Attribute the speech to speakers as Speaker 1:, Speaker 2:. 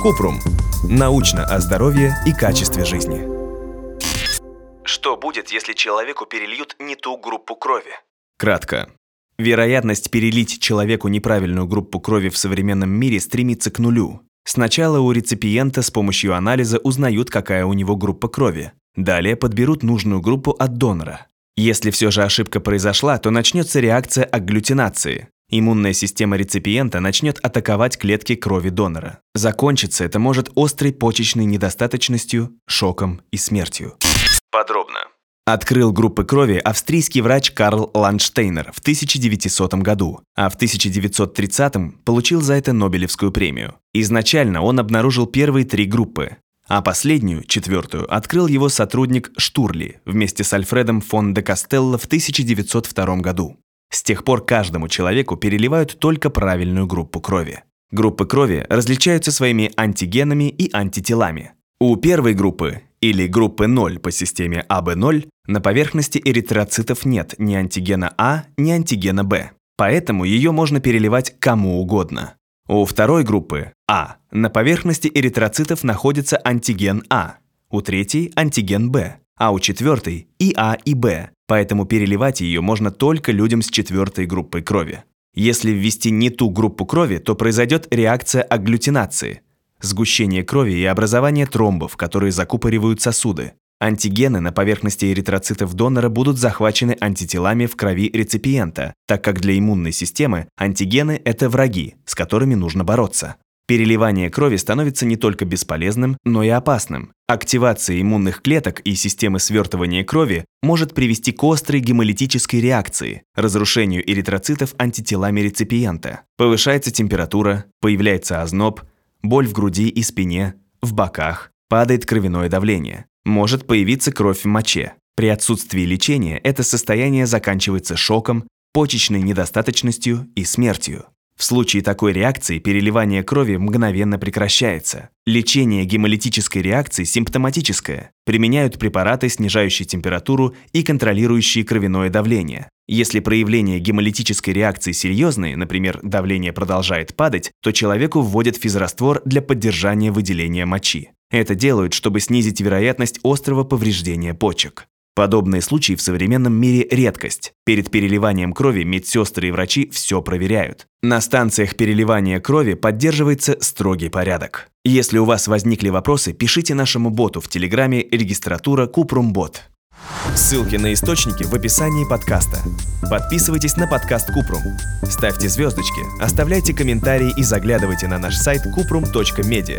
Speaker 1: Купрум. Научно о здоровье и качестве жизни.
Speaker 2: Что будет, если человеку перельют не ту группу крови?
Speaker 1: Кратко. Вероятность перелить человеку неправильную группу крови в современном мире стремится к нулю. Сначала у реципиента с помощью анализа узнают, какая у него группа крови. Далее подберут нужную группу от донора. Если все же ошибка произошла, то начнется реакция агглютинации. Иммунная система реципиента начнет атаковать клетки крови донора. Закончится это может острой почечной недостаточностью, шоком и смертью.
Speaker 2: Подробно.
Speaker 1: Открыл группы крови австрийский врач Карл Ландштейнер в 1900 году, а в 1930 получил за это Нобелевскую премию. Изначально он обнаружил первые три группы, а последнюю, четвертую, открыл его сотрудник Штурли вместе с Альфредом фон де Кастелло в 1902 году. С тех пор каждому человеку переливают только правильную группу крови. Группы крови различаются своими антигенами и антителами. У первой группы или группы 0 по системе АБ0 на поверхности эритроцитов нет ни антигена А, ни антигена Б. Поэтому ее можно переливать кому угодно. У второй группы А на поверхности эритроцитов находится антиген А, у третьей – антиген Б, а у четвертой – и А, и Б, поэтому переливать ее можно только людям с четвертой группой крови. Если ввести не ту группу крови, то произойдет реакция агглютинации – сгущение крови и образование тромбов, которые закупоривают сосуды. Антигены на поверхности эритроцитов донора будут захвачены антителами в крови реципиента, так как для иммунной системы антигены – это враги, с которыми нужно бороться. Переливание крови становится не только бесполезным, но и опасным. Активация иммунных клеток и системы свертывания крови может привести к острой гемолитической реакции, разрушению эритроцитов антителами реципиента. Повышается температура, появляется озноб, боль в груди и спине, в боках, падает кровяное давление. Может появиться кровь в моче. При отсутствии лечения это состояние заканчивается шоком, почечной недостаточностью и смертью. В случае такой реакции переливание крови мгновенно прекращается. Лечение гемолитической реакции симптоматическое. Применяют препараты, снижающие температуру и контролирующие кровяное давление. Если проявления гемолитической реакции серьезные, например, давление продолжает падать, то человеку вводят физраствор для поддержания выделения мочи. Это делают, чтобы снизить вероятность острого повреждения почек. Подобные случаи в современном мире редкость. Перед переливанием крови медсестры и врачи все проверяют. На станциях переливания крови поддерживается строгий порядок. Если у вас возникли вопросы, пишите нашему боту в Телеграме регистратура Купрумбот. Ссылки на источники в описании подкаста. Подписывайтесь на подкаст Купрум. Ставьте звездочки, оставляйте комментарии и заглядывайте на наш сайт kuprum.media.